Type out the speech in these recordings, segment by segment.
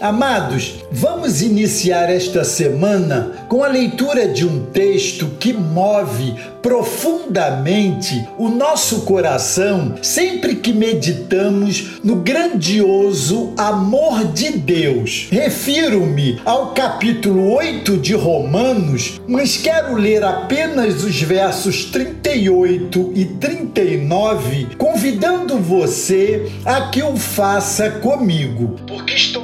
Amados, vamos iniciar esta semana com a leitura de um texto que move profundamente o nosso coração sempre que meditamos no grandioso amor de Deus. Refiro-me ao capítulo 8 de Romanos, mas quero ler apenas os versos 38 e 39, convidando você a que o faça comigo. Porque estou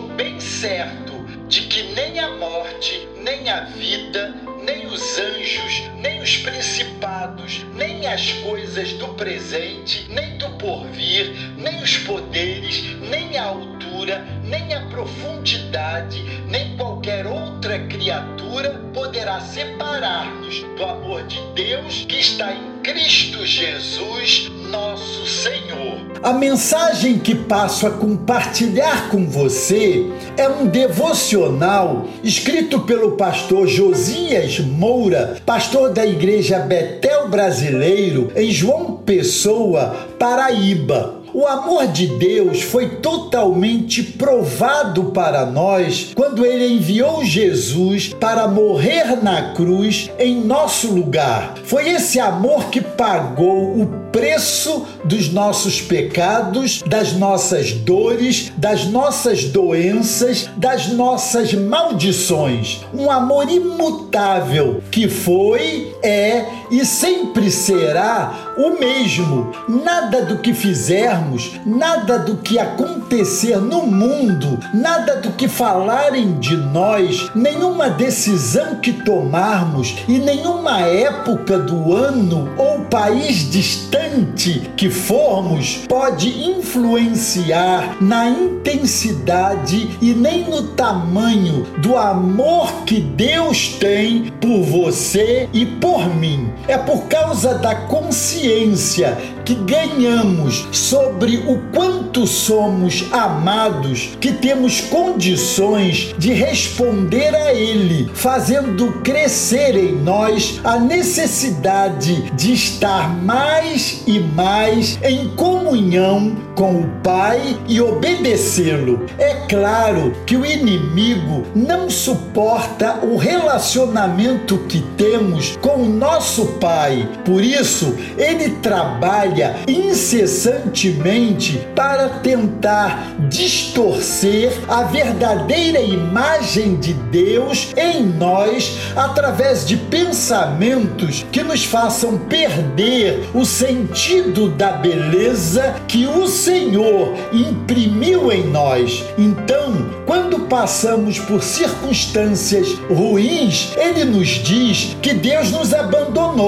certo de que nem a morte, nem a vida, nem os anjos, nem os principados, nem as coisas do presente, nem do porvir, nem os poderes, nem a altura, nem a profundidade, nem qualquer outra criatura poderá separar-nos do amor de Deus que está em Cristo Jesus, nosso Senhor. A mensagem que passo a compartilhar com você é um devocional escrito pelo pastor Josias Moura, pastor da Igreja Betel Brasileiro, em João Pessoa, Paraíba. O amor de Deus foi totalmente provado para nós quando ele enviou Jesus para morrer na cruz em nosso lugar. Foi esse amor que pagou o preço dos nossos pecados, das nossas dores, das nossas doenças, das nossas maldições. Um amor imutável que foi, é e sempre será o mesmo. Nada do que fizermos, nada do que acontecer no mundo, nada do que falarem de nós, nenhuma decisão que tomarmos e nenhuma época do ano ou país distante que formos pode influenciar na intensidade e nem no tamanho do amor que Deus tem por você e por mim. É por causa da consciência que ganhamos sobre o quanto somos amados que temos condições de responder a Ele, fazendo crescer em nós a necessidade de estar mais e mais em comunhão com o Pai e obedecê-lo. É claro que o inimigo não suporta o relacionamento que temos com o nosso Pai, por isso ele trabalha incessantemente para tentar distorcer a verdadeira imagem de Deus em nós através de pensamentos que nos façam perder o sentido da beleza que o Senhor imprimiu em nós. Então, quando passamos por circunstâncias ruins, ele nos diz que Deus nos abandonou.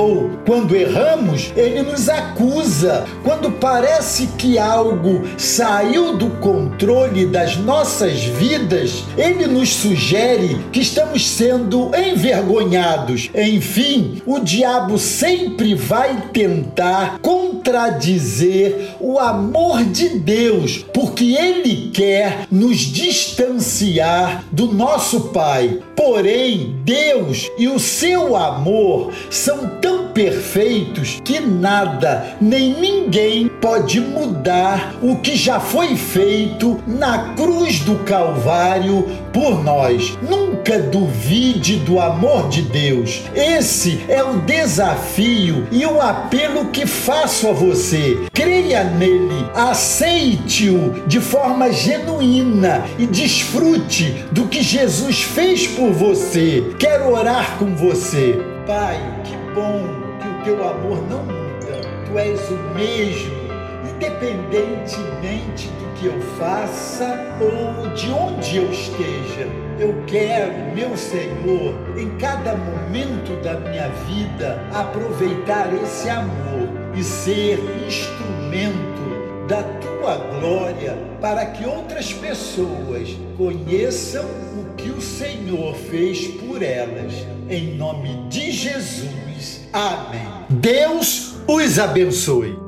Quando erramos, ele nos acusa quando parece que algo saiu do controle das nossas vidas, ele nos sugere que estamos sendo envergonhados. Enfim, o diabo sempre vai tentar contradizer o amor de Deus, porque ele quer nos distanciar do nosso Pai. Porém, Deus e o seu amor são perfeitos que nada nem ninguém pode mudar o que já foi feito na cruz do Calvário por nós. Nunca duvide do amor de Deus. Esse é o desafio e o apelo que faço a você. Creia nele, aceite-o de forma genuína e desfrute do que Jesus fez por você. Quero orar com você. Pai, que bom teu amor não muda. Tu és o mesmo, independentemente do que eu faça ou de onde eu esteja. Eu quero, meu Senhor, em cada momento da minha vida, aproveitar esse amor e ser instrumento da tua glória para que outras pessoas conheçam o que o Senhor fez por elas. Em nome de Jesus. Amém. Deus os abençoe.